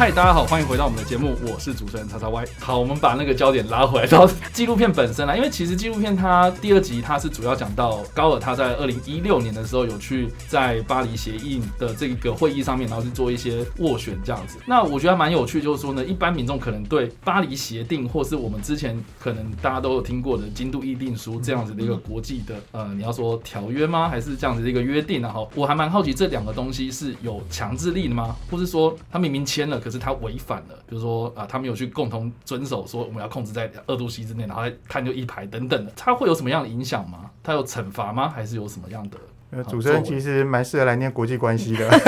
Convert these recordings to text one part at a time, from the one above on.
嗨，大家好，欢迎回到我们的节目，我是主持人叉叉 Y。好，我们把那个焦点拉回来到纪录片本身啦，因为其实纪录片它第二集它是主要讲到高尔他在二零一六年的时候有去在巴黎协议的这个会议上面，然后去做一些斡旋这样子。那我觉得蛮有趣，就是说呢，一般民众可能对巴黎协定或是我们之前可能大家都有听过的京都议定书这样子的一个国际的呃，你要说条约吗？还是这样子的一个约定啊？哈，我还蛮好奇这两个东西是有强制力的吗？或是说他明明签了，可是他违反了，比如说啊，他们有去共同遵守，说我们要控制在二度 C 之内，然后碳就一排等等的，他会有什么样的影响吗？他有惩罚吗？还是有什么样的？呃，主持人其实蛮适合来念国际关系的，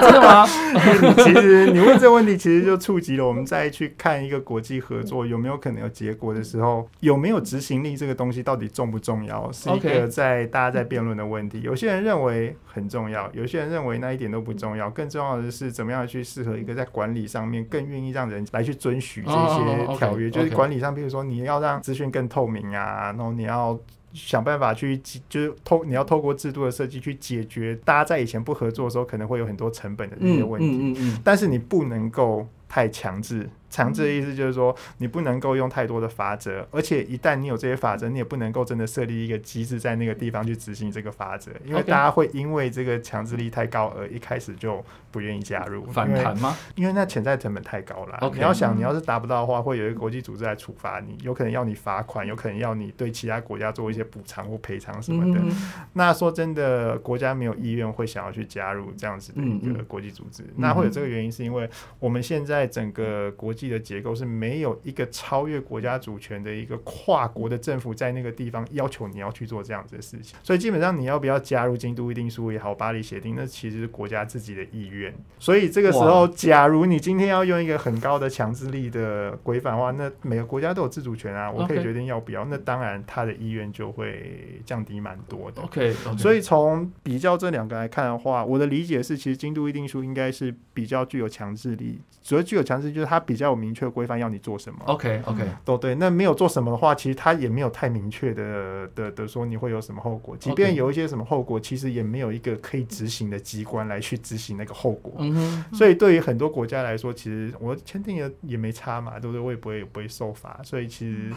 真的吗？其实你问这个问题，其实就触及了我们再去看一个国际合作有没有可能有结果的时候，有没有执行力这个东西到底重不重要，是一个在大家在辩论的问题。有些人认为很重要，有些人认为那一点都不重要。更重要的是，怎么样去适合一个在管理上面更愿意让人来去遵循这些条约，就是管理上，比如说你要让资讯更透明啊，然后你要。想办法去，就是透你要透过制度的设计去解决大家在以前不合作的时候可能会有很多成本的这些问题，嗯嗯嗯，但是你不能够太强制。强制的意思就是说，你不能够用太多的法则，而且一旦你有这些法则，你也不能够真的设立一个机制在那个地方去执行这个法则，因为大家会因为这个强制力太高而一开始就不愿意加入。反弹吗？因为那潜在成本太高了。你要想，你要是达不到的话，会有一个国际组织来处罚你，有可能要你罚款，有可能要你对其他国家做一些补偿或赔偿什么的。那说真的，国家没有意愿会想要去加入这样子的一个国际组织。那会有这个原因，是因为我们现在整个国际的结构是没有一个超越国家主权的一个跨国的政府在那个地方要求你要去做这样子的事情，所以基本上你要不要加入京都议定书也好，巴黎协定，那其实是国家自己的意愿。所以这个时候，假如你今天要用一个很高的强制力的规范的话，那每个国家都有自主权啊，我可以决定要不要。那当然他的意愿就会降低蛮多的。OK，所以从比较这两个来看的话，我的理解是，其实京都议定书应该是比较具有强制力，主要具有强制就是它比较有明确。规范要你做什么？OK OK，都对。那没有做什么的话，其实它也没有太明确的的的说你会有什么后果。即便有一些什么后果，其实也没有一个可以执行的机关来去执行那个后果。嗯所以对于很多国家来说，其实我签订了也没差嘛，对不对？我也不会不会受罚。所以其实。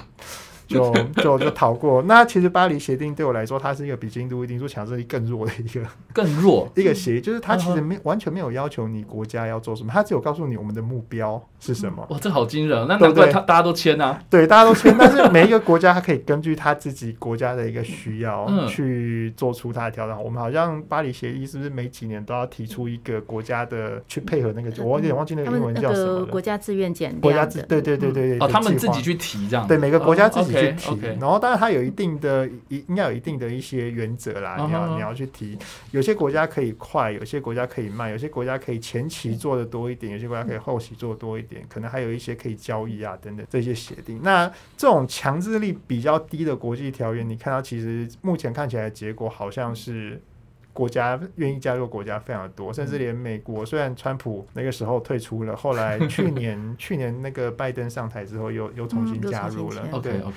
就 就就逃过。那其实巴黎协定对我来说，它是一个比京都议定书强制力更弱的一个 更弱一个协议，就是它其实没完全没有要求你国家要做什么，它只有告诉你我们的目标是什么。哇，这好惊人！那难怪他大家都签啊。对，大家都签。但是每一个国家它可以根据他自己国家的一个需要去做出它的调整。我们好像巴黎协议是不是每几年都要提出一个国家的去配合那个？我有点忘记那个英文叫什么了国家自愿减国家自对对对对对。哦，他们自己去提这样。对，每个国家自己。去然后当然它有一定的，一应该有一定的一些原则啦。你要你要去提，有些国家可以快，有些国家可以慢，有些国家可以前期做的多一点，有些国家可以后期做多一点，可能还有一些可以交易啊等等这些协定。那这种强制力比较低的国际条约，你看到其实目前看起来结果好像是。国家愿意加入国家非常多，甚至连美国虽然川普那个时候退出了，后来去年 去年那个拜登上台之后又又重新加入了。OK OK，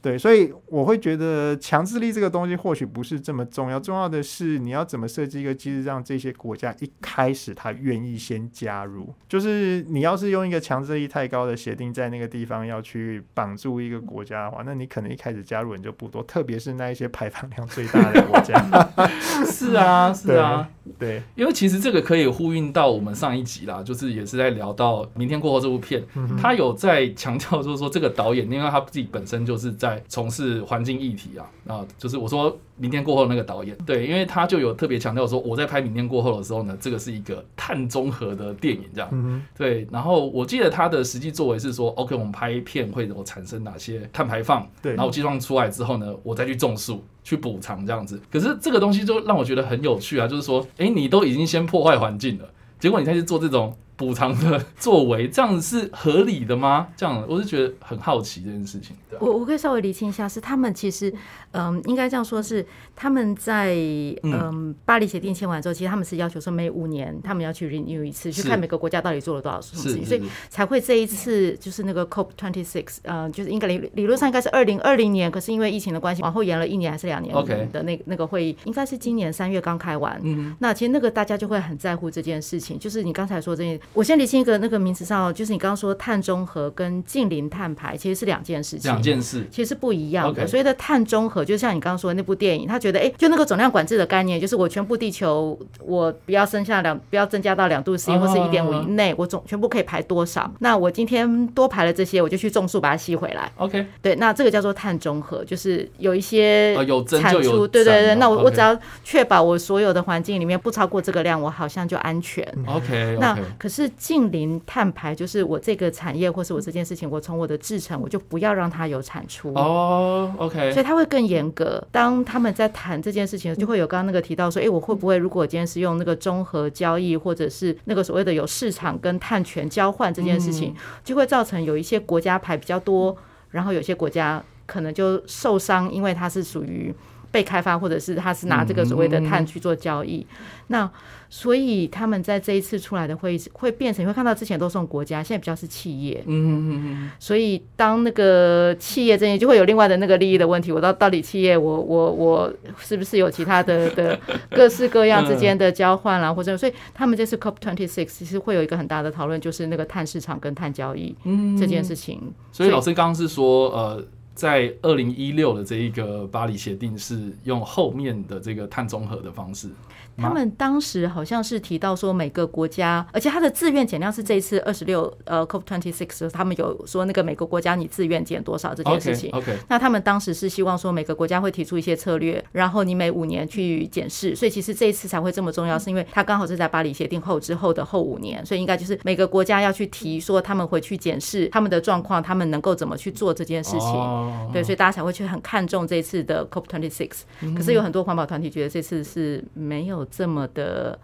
对，所以我会觉得强制力这个东西或许不是这么重要，重要的是你要怎么设计一个机制，让这些国家一开始他愿意先加入。就是你要是用一个强制力太高的协定在那个地方要去绑住一个国家的话，那你可能一开始加入人就不多，特别是那一些排放量最大的国家。是。是啊，是啊，对，因为其实这个可以呼应到我们上一集啦，就是也是在聊到《明天过后》这部片，他有在强调，就是说这个导演，因为他自己本身就是在从事环境议题啊，啊，就是我说《明天过后》那个导演，对，因为他就有特别强调说，我在拍《明天过后》的时候呢，这个是一个碳中和的电影，这样，对，然后我记得他的实际作为是说，OK，我们拍片会有产生哪些碳排放，对，然后计算出来之后呢，我再去种树。去补偿这样子，可是这个东西就让我觉得很有趣啊，就是说，哎，你都已经先破坏环境了。结果你再去做这种。补偿的作为，这样子是合理的吗？这样我是觉得很好奇这件事情。我我可以稍微厘清一下，是他们其实，嗯，应该这样说，是他们在嗯巴黎协定签完之后，其实他们是要求说每五年他们要去 renew 一次，去看每个国家到底做了多少事情，所以才会这一次就是那个 COP twenty six，呃，就是应该理理论上应该是二零二零年，可是因为疫情的关系，往后延了一年还是两年的那那个会议，应该是今年三月刚开完。嗯，那其实那个大家就会很在乎这件事情，就是你刚才说这件。我先理清一个那个名词上，就是你刚刚说碳中和跟近零碳排其实是两件事情，两件事其实是不一样的。所以的碳中和，就像你刚刚说的那部电影，他觉得哎，就那个总量管制的概念，就是我全部地球我不要剩下两，不要增加到两度 C 或是一点五以内，我总全部可以排多少？那我今天多排了这些，我就去种树把它吸回来。OK，对，那这个叫做碳中和，就是有一些有产出，对对对。那我我只要确保我所有的环境里面不超过这个量，我好像就安全。OK，那可是。近零碳排就是我这个产业或是我这件事情，我从我的制成我就不要让它有产出哦，OK，所以它会更严格。当他们在谈这件事情，就会有刚刚那个提到说，哎，我会不会如果今天是用那个综合交易，或者是那个所谓的有市场跟碳权交换这件事情，就会造成有一些国家排比较多，然后有些国家可能就受伤，因为它是属于。被开发，或者是他是拿这个所谓的碳去做交易，那所以他们在这一次出来的会议会变成，你会看到之前都是国家，现在比较是企业，嗯嗯嗯所以当那个企业这些就会有另外的那个利益的问题，我到到底企业我我我是不是有其他的的各式各样之间的交换啦，或者所以他们这次 COP twenty six 其实会有一个很大的讨论，就是那个碳市场跟碳交易这件事情。所以老师刚刚是说呃。在二零一六的这一个巴黎协定是用后面的这个碳中和的方式。他们当时好像是提到说每个国家，而且它的自愿减量是这一次二十六呃 COP twenty six，他们有说那个每个国家你自愿减多少这件事情。OK，那他们当时是希望说每个国家会提出一些策略，然后你每五年去检视。所以其实这一次才会这么重要，是因为它刚好是在巴黎协定后之后的后五年，所以应该就是每个国家要去提说他们回去检视他们的状况，他们能够怎么去做这件事情。对，所以大家才会去很看重这次的 COP twenty six。可是有很多环保团体觉得这次是没有这么的。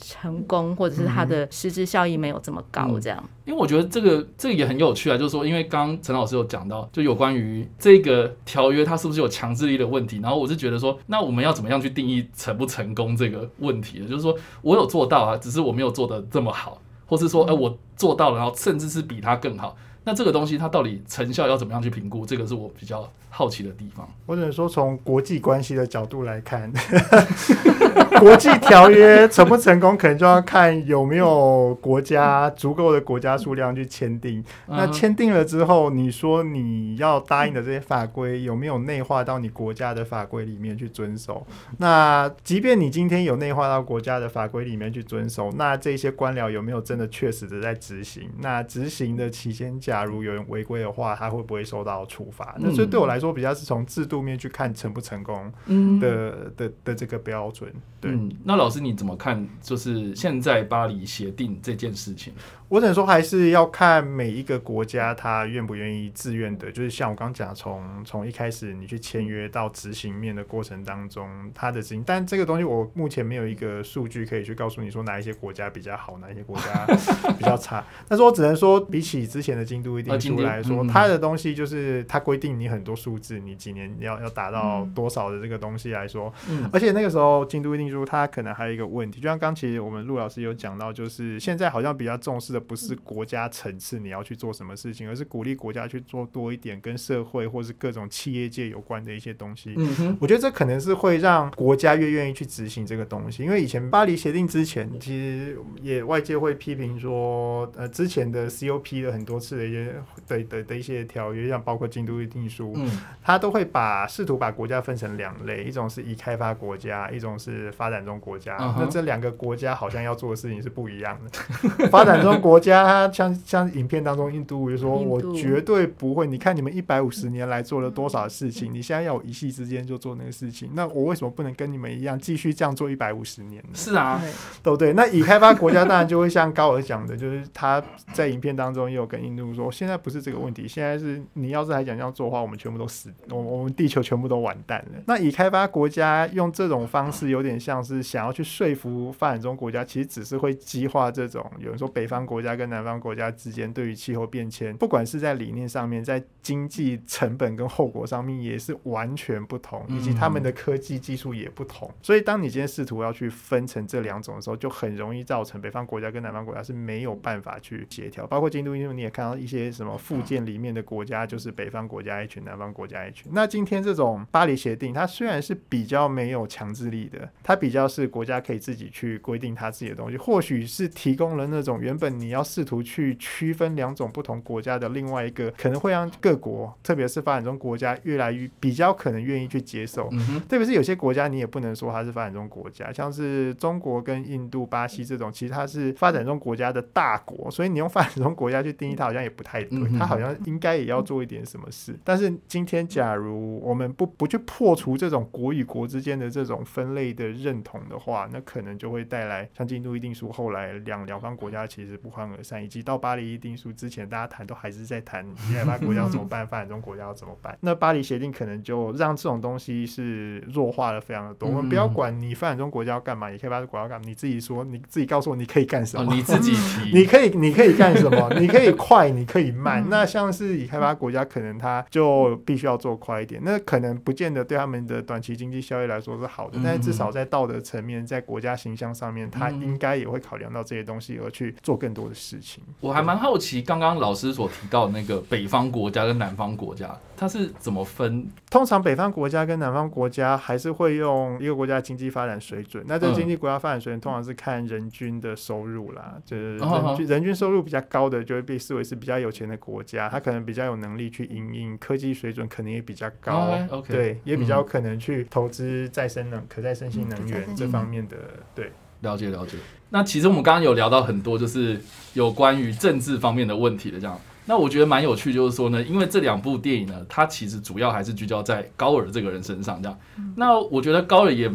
成功，或者是它的实质效益没有这么高，这样。因为我觉得这个这个也很有趣啊，就是说，因为刚刚陈老师有讲到，就有关于这个条约它是不是有强制力的问题。然后我是觉得说，那我们要怎么样去定义成不成功这个问题呢？就是说我有做到啊，只是我没有做的这么好，或是说，哎，我做到了，然后甚至是比他更好。那这个东西它到底成效要怎么样去评估？这个是我比较好奇的地方。我只能说，从国际关系的角度来看。国际条约成不成功，可能就要看有没有国家足够的国家数量去签订。那签订了之后，你说你要答应的这些法规有没有内化到你国家的法规里面去遵守？那即便你今天有内化到国家的法规里面去遵守，那这些官僚有没有真的确实的在执行？那执行的期间，假如有人违规的话，他会不会受到处罚？那所以对我来说，比较是从制度面去看成不成功的的的这个标准。嗯，那老师你怎么看？就是现在巴黎协定这件事情。我只能说，还是要看每一个国家他愿不愿意自愿的，就是像我刚刚讲，从从一开始你去签约到执行面的过程当中，他的执行。但这个东西我目前没有一个数据可以去告诉你说哪一些国家比较好，哪一些国家 比较差。但是我只能说，比起之前的京都一定书来说，它的东西就是他规定你很多数字，你几年要要达到多少的这个东西来说。嗯。而且那个时候京都议定书它可能还有一个问题，就像刚其实我们陆老师有讲到，就是现在好像比较重视的。不是国家层次你要去做什么事情，而是鼓励国家去做多一点跟社会或是各种企业界有关的一些东西。嗯哼，我觉得这可能是会让国家越愿意去执行这个东西。因为以前巴黎协定之前，其实也外界会批评说，呃，之前的 COP 的很多次的一些的的的一些条约，像包括京都议定书，嗯，它都会把试图把国家分成两类，一种是已开发国家，一种是发展中国家。那这两个国家好像要做的事情是不一样的。发展中国家像像影片当中印度就说，我绝对不会。你看你们一百五十年来做了多少事情，你现在要我一夕之间就做那个事情，那我为什么不能跟你们一样继续这样做一百五十年呢？是啊，对不对？那已开发国家当然就会像高尔讲的，就是他在影片当中也有跟印度说，现在不是这个问题，现在是你要是还想这样做的话，我们全部都死，我我们地球全部都完蛋了。那已开发国家用这种方式有点。点像是想要去说服发展中国家，其实只是会激化这种有人说北方国家跟南方国家之间对于气候变迁，不管是在理念上面，在经济成本跟后果上面也是完全不同，以及他们的科技技术也不同。所以当你今天试图要去分成这两种的时候，就很容易造成北方国家跟南方国家是没有办法去协调。包括京都因为你也看到一些什么附件里面的国家，就是北方国家一群，南方国家一群。那今天这种巴黎协定，它虽然是比较没有强制力的，它比较是国家可以自己去规定它自己的东西，或许是提供了那种原本你要试图去区分两种不同国家的另外一个，可能会让各国，特别是发展中国家越来越比较可能愿意去接受。特别是有些国家，你也不能说它是发展中国家，像是中国跟印度、巴西这种，其实它是发展中国家的大国，所以你用发展中国家去定义它，好像也不太对。它好像应该也要做一点什么事。但是今天，假如我们不不去破除这种国与国之间的这种分类的认同的话，那可能就会带来像京都议定书后来两两方国家其实不欢而散，以及到巴黎议定书之前，大家谈都还是在谈伊拉克国家怎么办，发展中国家要怎么办。那巴黎协定可能就让这种东西是弱化了非常的多。我们不要管你发展中国家要干嘛，也可以发展国家干嘛，你自己说，你自己告诉我你可以干什么，你自己 提，你可以你可以干什么，你可以快，你可以慢。那像是已开发国家，可能他就必须要做快一点，那可能不见得对他们的短期经济效益来说是好的，但是至少在道德层面，在国家形象上面，他应该也会考量到这些东西而去做更多的事情。我还蛮好奇，刚刚老师所提到那个北方国家跟南方国家。它是怎么分？通常北方国家跟南方国家还是会用一个国家经济发展水准。那这经济国家发展水准通常是看人均的收入啦，就是人均人均收入比较高的就会被视为是比较有钱的国家，它可能比较有能力去营运，科技水准可能也比较高。对，也比较可能去投资再生能、可再生性能源这方面的。对，了解了解。那其实我们刚刚有聊到很多，就是有关于政治方面的问题的这样。那我觉得蛮有趣，就是说呢，因为这两部电影呢，它其实主要还是聚焦在高尔这个人身上，这样。那我觉得高尔也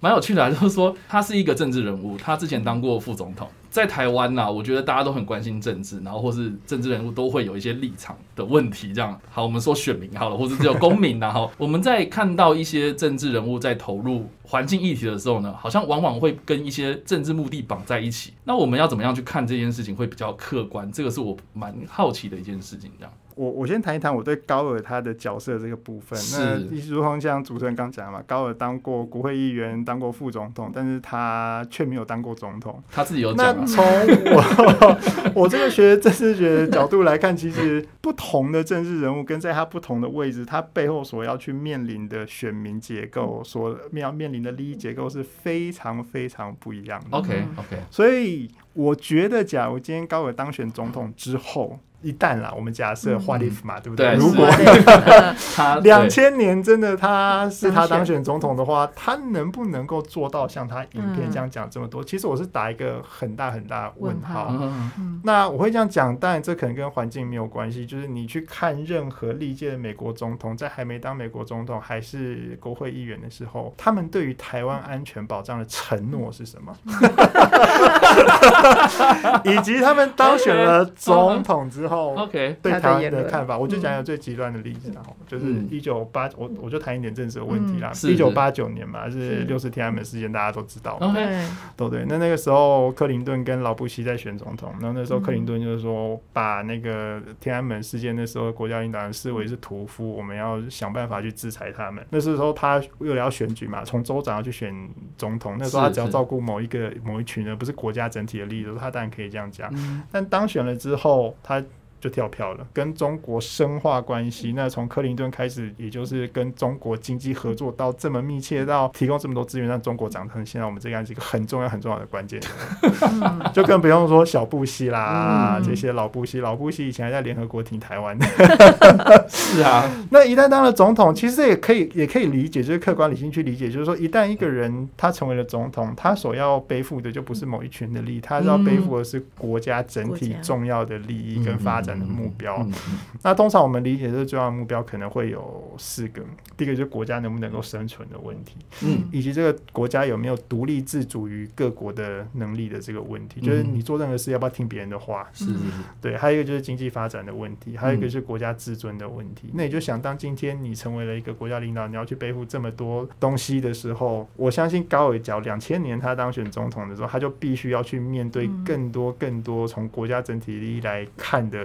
蛮有趣的，就是说他是一个政治人物，他之前当过副总统。在台湾呐，我觉得大家都很关心政治，然后或是政治人物都会有一些立场的问题。这样好，我们说选民好了，或者只有公民 然后我们在看到一些政治人物在投入环境议题的时候呢，好像往往会跟一些政治目的绑在一起。那我们要怎么样去看这件事情会比较客观？这个是我蛮好奇的一件事情。这样。我我先谈一谈我对高尔他的角色这个部分。那如同像主持人刚讲嘛，高尔当过国会议员，当过副总统，但是他却没有当过总统。他自己有讲。那从我 我这个学政治学的角度来看，其实不同的政治人物跟在他不同的位置，他背后所要去面临的选民结构，所面要面临的利益结构是非常非常不一样的。OK OK，所以我觉得，假如今天高尔当选总统之后。一旦啦，我们假设换 if 嘛，对不对？如果 他两千年真的他是他当选总统的话，他能不能够做到像他影片这样讲这么多？其实我是打一个很大很大的问号。那我会这样讲，当然这可能跟环境没有关系。就是你去看任何历届的美国总统，在还没当美国总统还是国会议员的时候，他们对于台湾安全保障的承诺是什么？以及他们当选了总统之后。OK，对台湾的看法，我就讲一个最极端的例子，然后就是一九八，我我就谈一点政治的问题啦。一九八九年嘛，是六四天安门事件，大家都知道。OK，都对。那那个时候，克林顿跟老布希在选总统，然后那时候克林顿就是说，把那个天安门事件那时候国家领导人视为是屠夫，我们要想办法去制裁他们。那时候他为了要选举嘛，从州长要去选总统，那时候他只要照顾某一个某一群人，不是国家整体的利益，他当然可以这样讲。但当选了之后，他就跳票了，跟中国深化关系。那从克林顿开始，也就是跟中国经济合作到这么密切，到提供这么多资源，让中国长成现在我们这样是一个很重要很重要的关键。就更不用说小布希啦，这些老布希，老布希以前还在联合国挺台湾的。是啊，那一旦当了总统，其实也可以也可以理解，就是客观理性去理解，就是说一旦一个人他成为了总统，他所要背负的就不是某一群的利益，他要背负的是国家整体重要的利益跟发展。展的目标。那通常我们理解这个最重要的目标可能会有四个：第一个就是国家能不能够生存的问题，嗯，以及这个国家有没有独立自主于各国的能力的这个问题，就是你做任何事要不要听别人的话，是是是，对。还有一个就是经济发展的问题，还有一个是国家自尊的问题。那你就想，当今天你成为了一个国家领导，你要去背负这么多东西的时候，我相信高伟角两千年他当选总统的时候，他就必须要去面对更多更多从国家整体利益来看的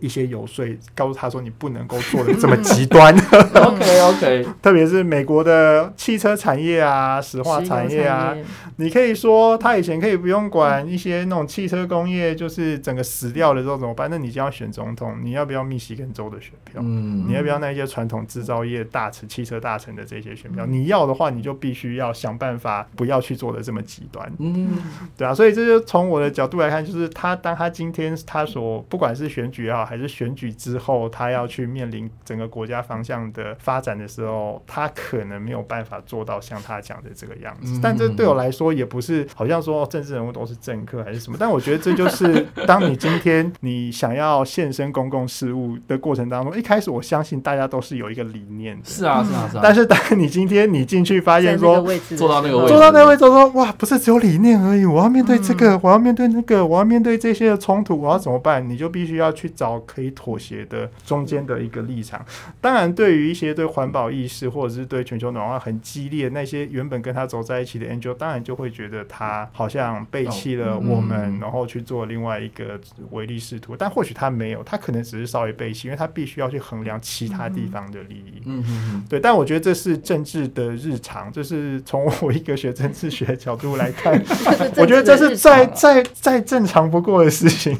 一些游说，告诉他说你不能够做的这么极端。OK OK，特别是美国的汽车产业啊、石化产业啊，你可以说他以前可以不用管一些那种汽车工业，就是整个死掉了之后怎么办？那你就要选总统，你要不要密西根州的选票？嗯，你要不要那些传统制造业大城、汽车大城的这些选票？你要的话，你就必须要想办法不要去做的这么极端。嗯，对啊，所以这就从我的角度来看，就是他当他今天他所不管是选举也好，还是选举之后，他要去面临整个国家方向的发展的时候，他可能没有办法做到像他讲的这个样子。但这对我来说也不是好像说政治人物都是政客还是什么，但我觉得这就是 当你今天你想要现身公共事务的过程当中，一开始我相信大家都是有一个理念的，是啊是啊是啊。但是当你今天你进去发现说做到那个位置，做到那个位置说哇，不是只有理念而已，我要面对这个，我要面对那个，我要面对这些的冲突，我要怎么办？你就必须要去找可以妥协的中间的一个立场。当然，对于一些对环保意识或者是对全球暖化很激烈那些原本跟他走在一起的 Angel，当然就会觉得他好像背弃了我们，然后去做另外一个唯利是图。但或许他没有，他可能只是稍微背弃，因为他必须要去衡量其他地方的利益。嗯嗯对。但我觉得这是政治的日常，这是从我一个学政治学的角度来看，我觉得这是再再再正常不过的事情。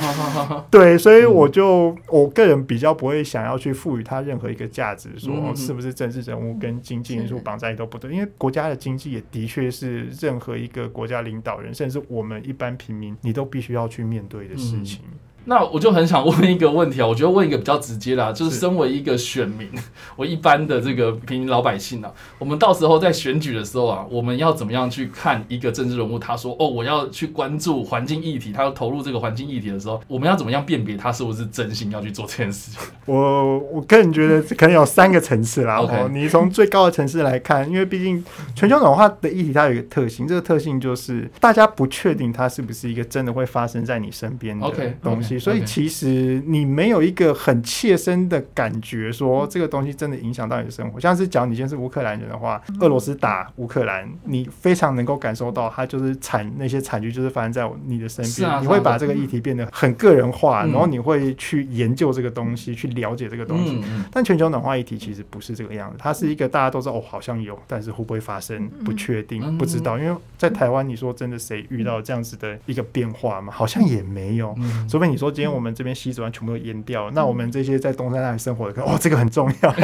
对，所以我就我个人比较不会想要去赋予它任何一个价值，说是不是政治人物跟经济因素绑在一起都不对，因为国家的经济也的确是任何一个国家领导人，甚至我们一般平民，你都必须要去面对的事情。那我就很想问一个问题啊，我觉得问一个比较直接的，就是身为一个选民，我一般的这个平民老百姓啊，我们到时候在选举的时候啊，我们要怎么样去看一个政治人物？他说哦，我要去关注环境议题，他要投入这个环境议题的时候，我们要怎么样辨别他是不是真心要去做这件事情？我我个人觉得可能有三个层次啦。OK，你从最高的层次来看，因为毕竟全球暖化的议题它有一个特性，这个特性就是大家不确定它是不是一个真的会发生在你身边的东西。所以其实你没有一个很切身的感觉，说这个东西真的影响到你的生活。像是讲你现在是乌克兰人的话，俄罗斯打乌克兰，你非常能够感受到它就是惨那些惨剧就是发生在你的身边。你会把这个议题变得很个人化，然后你会去研究这个东西，去了解这个东西。但全球暖化议题其实不是这个样子，它是一个大家都知道哦，好像有，但是会不会发生不确定，不知道。因为在台湾，你说真的谁遇到这样子的一个变化吗？好像也没有，除非你说。今天我们这边西子湾全部都淹掉，那我们这些在东山那里生活的，哦，这个很重要，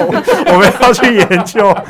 我们要去研究。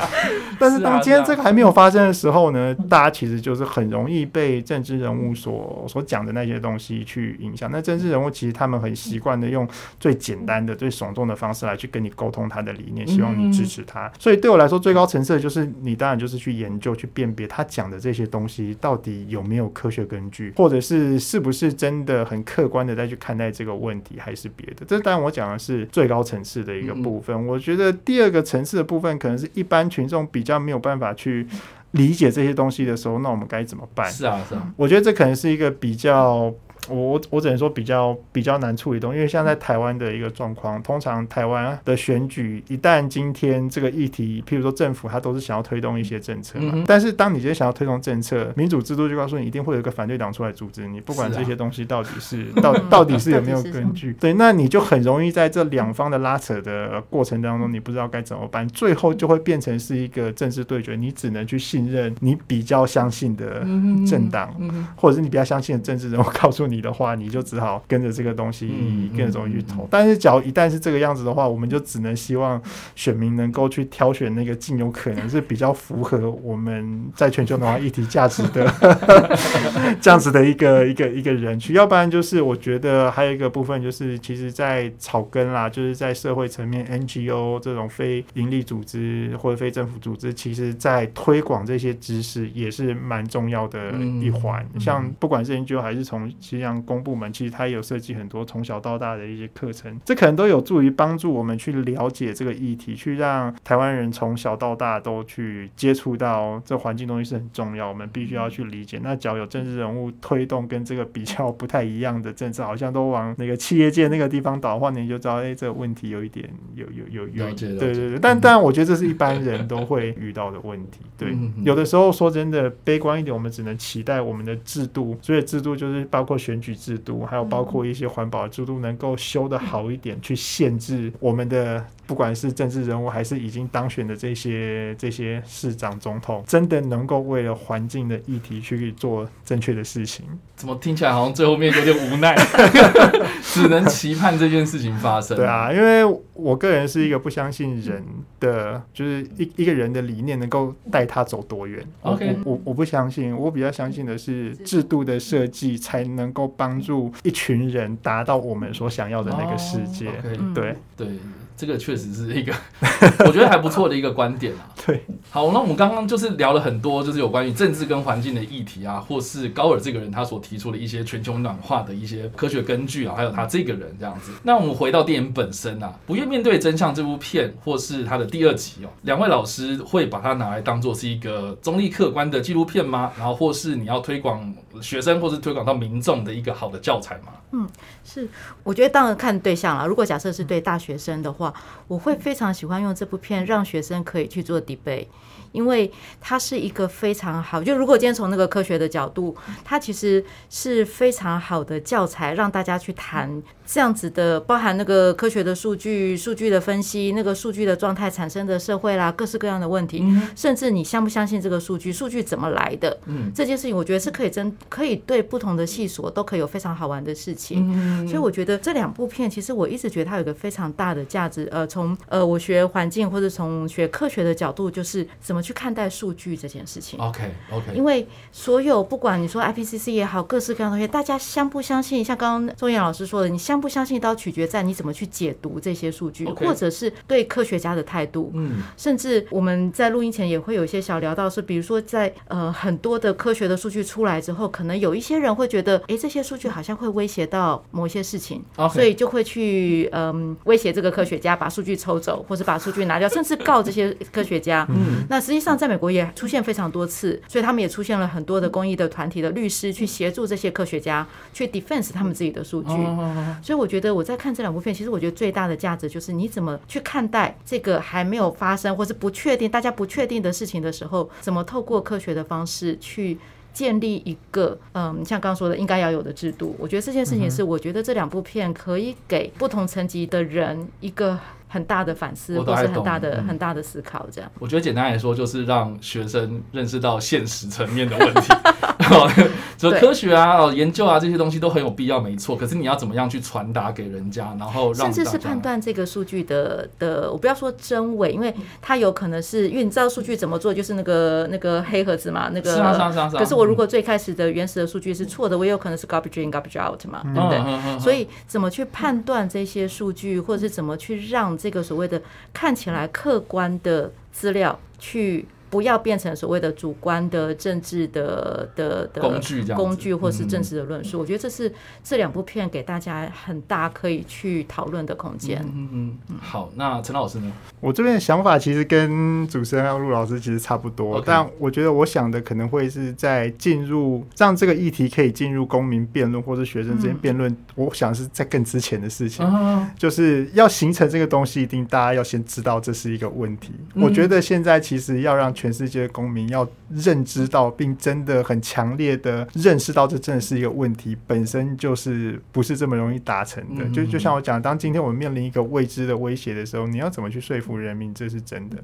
但是当今天这个还没有发生的时候呢，大家其实就是很容易被政治人物所所讲的那些东西去影响。那政治人物其实他们很习惯的用最简单的、最耸动的方式来去跟你沟通他的理念，希望你支持他。所以对我来说，最高层次的就是你当然就是去研究、去辨别他讲的这些东西到底有没有科学根据，或者是是不是真的很客观的再去看待这个问题，还是别的。这当然我讲的是最高层次的一个部分。我觉得第二个层次的部分，可能是一般群众。比较没有办法去理解这些东西的时候，那我们该怎么办？是啊，是啊，我觉得这可能是一个比较。我我只能说比较比较难处理东，因为像在台湾的一个状况，通常台湾的选举一旦今天这个议题，譬如说政府他都是想要推动一些政策嘛，但是当你今天想要推动政策，民主制度就告诉你一定会有一个反对党出来阻止你，不管这些东西到底是 到到底是有没有根据，对，那你就很容易在这两方的拉扯的过程当中，你不知道该怎么办，最后就会变成是一个政治对决，你只能去信任你比较相信的政党，或者是你比较相信的政治人物告诉你。你的话，你就只好跟着这个东西，跟着东西去投。但是，假如一旦是这个样子的话，我们就只能希望选民能够去挑选那个尽有可能是比较符合我们在全球暖化议题价值的 这样子的一个一个 一个人去。要不然，就是我觉得还有一个部分，就是其实，在草根啦，就是在社会层面，NGO 这种非盈利组织或者非政府组织，其实在推广这些知识也是蛮重要的一环。像不管是 NGO 还是从其实。像公部门，其实它也有设计很多从小到大的一些课程，这可能都有助于帮助我们去了解这个议题，去让台湾人从小到大都去接触到这环境东西是很重要，我们必须要去理解。那只要有政治人物推动跟这个比较不太一样的政策，好像都往那个企业界那个地方倒的话，你就知道，哎，这个问题有一点有有有有，对对对。但当然，我觉得这是一般人都会遇到的问题。对，有的时候说真的，悲观一点，我们只能期待我们的制度，所以制度就是包括选举制度，还有包括一些环保制度，能够修得好一点，去限制我们的。不管是政治人物，还是已经当选的这些这些市长、总统，真的能够为了环境的议题去做正确的事情？怎么听起来好像最后面有点无奈？只能期盼这件事情发生。对啊，因为我个人是一个不相信人的，就是一一个人的理念能够带他走多远。OK，我我不相信，我比较相信的是制度的设计才能够帮助一群人达到我们所想要的那个世界。对对。这个确实是一个 我觉得还不错的一个观点啊。对，好，那我们刚刚就是聊了很多，就是有关于政治跟环境的议题啊，或是高尔这个人他所提出的一些全球暖化的一些科学根据啊，还有他这个人这样子。那我们回到电影本身啊，《不愿面对真相》这部片，或是它的第二集哦，两位老师会把它拿来当做是一个中立客观的纪录片吗？然后或是你要推广学生，或是推广到民众的一个好的教材吗？嗯，是，我觉得当然看对象了。如果假设是对大学生的话，我会非常喜欢用这部片让学生可以去做 debate。因为它是一个非常好，就如果今天从那个科学的角度，它其实是非常好的教材，让大家去谈这样子的，包含那个科学的数据、数据的分析、那个数据的状态产生的社会啦，各式各样的问题，甚至你相不相信这个数据，数据怎么来的，这件事情，我觉得是可以真可以对不同的系所都可以有非常好玩的事情。所以我觉得这两部片，其实我一直觉得它有一个非常大的价值。呃，从呃我学环境或者从学科学的角度，就是怎么。去看待数据这件事情。OK OK，因为所有不管你说 IPCC 也好，各式各样的东西，大家相不相信？像刚刚钟岩老师说的，你相不相信都要取决在你怎么去解读这些数据，或者是对科学家的态度。嗯，甚至我们在录音前也会有一些小聊到，是比如说在呃很多的科学的数据出来之后，可能有一些人会觉得，哎，这些数据好像会威胁到某些事情，所以就会去嗯威胁这个科学家把数据抽走，或者把数据拿掉，甚至告这些科学家。嗯，那实际上，在美国也出现非常多次，所以他们也出现了很多的公益的团体的律师去协助这些科学家去 defense 他们自己的数据。所以我觉得我在看这两部片，其实我觉得最大的价值就是你怎么去看待这个还没有发生或是不确定、大家不确定的事情的时候，怎么透过科学的方式去建立一个嗯，像刚刚说的应该要有的制度。我觉得这件事情是，我觉得这两部片可以给不同层级的人一个。很大的反思，或是很大的很大的思考，这样。我觉得简单来说，就是让学生认识到现实层面的问题。就科学啊、哦研究啊这些东西都很有必要，没错。可是你要怎么样去传达给人家，然后甚至是判断这个数据的的，我不要说真伪，因为它有可能是因为你知道数据怎么做，就是那个那个黑盒子嘛，那个。是啊是啊是啊。可是我如果最开始的原始的数据是错的，我也有可能是 garbage in garbage out 嘛，对不对？所以怎么去判断这些数据，或者是怎么去让这个所谓的看起来客观的资料去。不要变成所谓的主观的政治的的的工具，工具或是政治的论述。我觉得这是这两部片给大家很大可以去讨论的空间。嗯嗯，好，那陈老师呢？我这边的想法其实跟主持人陆老师其实差不多，但我觉得我想的可能会是在进入让这个议题可以进入公民辩论或是学生之间辩论。我想是在更之前的事情，就是要形成这个东西，一定大家要先知道这是一个问题。我觉得现在其实要让全世界的公民要认知到，并真的很强烈的认识到，这真的是一个问题，本身就是不是这么容易达成的。就就像我讲，当今天我们面临一个未知的威胁的时候，你要怎么去说服人民，这是真的。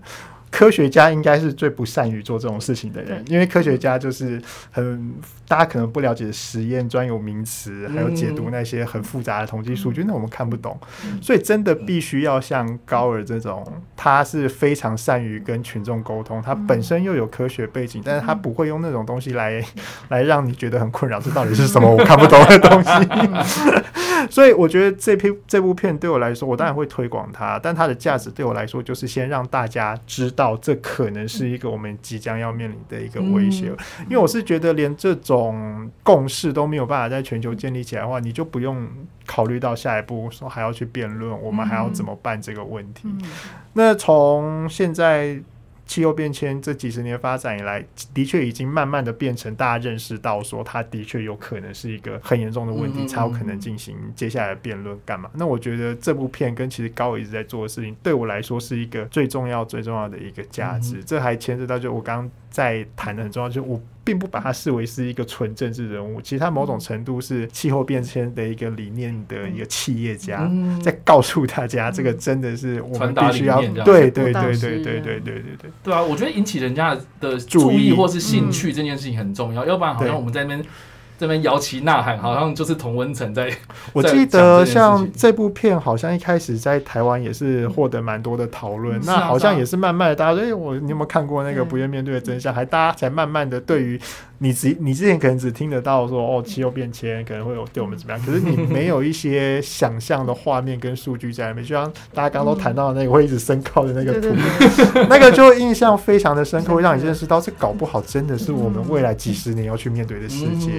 科学家应该是最不善于做这种事情的人，因为科学家就是很大家可能不了解实验专有名词，还有解读那些很复杂的统计数据，那我们看不懂。所以真的必须要像高尔这种，他是非常善于跟群众沟通，他本身又有科学背景，但是他不会用那种东西来 来让你觉得很困扰，这到底是什么我看不懂的东西。所以我觉得这篇这部片对我来说，我当然会推广它，但它的价值对我来说就是先让大家知道，这可能是一个我们即将要面临的一个威胁。因为我是觉得，连这种共识都没有办法在全球建立起来的话，你就不用考虑到下一步说还要去辩论，我们还要怎么办这个问题。那从现在。气候变迁这几十年发展以来，的确已经慢慢的变成大家认识到说，它的确有可能是一个很严重的问题，才有可能进行接下来的辩论干嘛？那我觉得这部片跟其实高伟一直在做的事情，对我来说是一个最重要、最重要的一个价值。这还牵涉到就我刚刚在谈的很重要，就是我。并不把它视为是一个纯政治人物，其实他某种程度是气候变迁的一个理念的一个企业家，在告诉大家，这个真的是我们必须要对对对对对对对对对对啊！我觉得引起人家的注意或是兴趣这件事情很重要，要不然好像我们在那边。这边摇旗呐喊，好像就是童文成在。我记得像这部片，好像一开始在台湾也是获得蛮多的讨论。那好像也是慢慢的，大家说：“哎，我你有没有看过那个不愿面对的真相？”还大家才慢慢的对于。你只你之前可能只听得到说哦气候变迁可能会有对我们怎么样，可是你没有一些想象的画面跟数据在里面，就像大家刚刚都谈到的那个会一直升高的那个图，那个就印象非常的深刻，会让你认识到这搞不好真的是我们未来几十年要去面对的世界，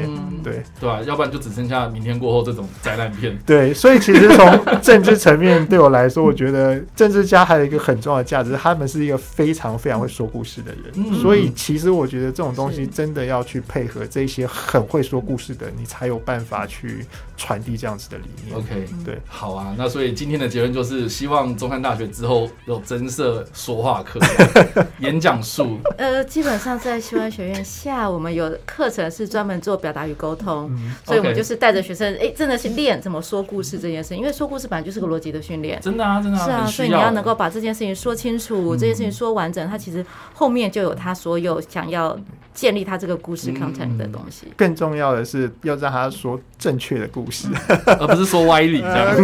对对吧？要不然就只剩下明天过后这种灾难片。对，所以其实从政治层面对我来说，我觉得政治家还有一个很重要的价值，他们是一个非常非常会说故事的人，所以其实我觉得这种东西真的要去。去配合这些很会说故事的，你才有办法去传递这样子的理念。OK，对，好啊。那所以今天的结论就是，希望中山大学之后有增设说话课、演讲术。呃，基本上在西湾学院下，我们有课程是专门做表达与沟通，所以我们就是带着学生，哎，真的是练怎么说故事这件事。因为说故事本来就是个逻辑的训练，真的啊，真的是啊。所以你要能够把这件事情说清楚，这件事情说完整，他其实后面就有他所有想要建立他这个故事。是 content 的东西，更重要的是要让他说正确的故事，而不是说歪理。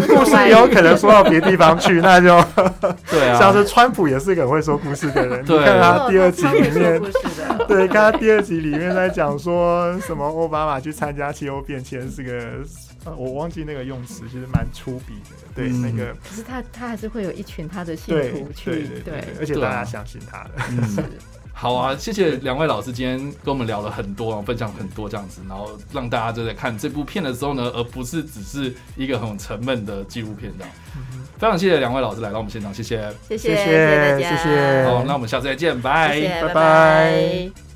故事也有可能说到别地方去，那就 对啊。像是川普也是个很会说故事的人，你看他第二集里面，对，看他第二集里面在讲说什么奥巴马去参加气候变迁是个，我忘记那个用词，其实蛮粗鄙的。对，那个可是他他还是会有一群他的信徒去，对，而且大家相信他的。好啊，谢谢两位老师今天跟我们聊了很多，分享很多这样子，然后让大家就在看这部片的时候呢，而不是只是一个很沉闷的纪录片这样。非常谢谢两位老师来到我们现场，谢谢，谢谢，谢谢大家，谢谢。好，那我们下次再见，拜拜拜。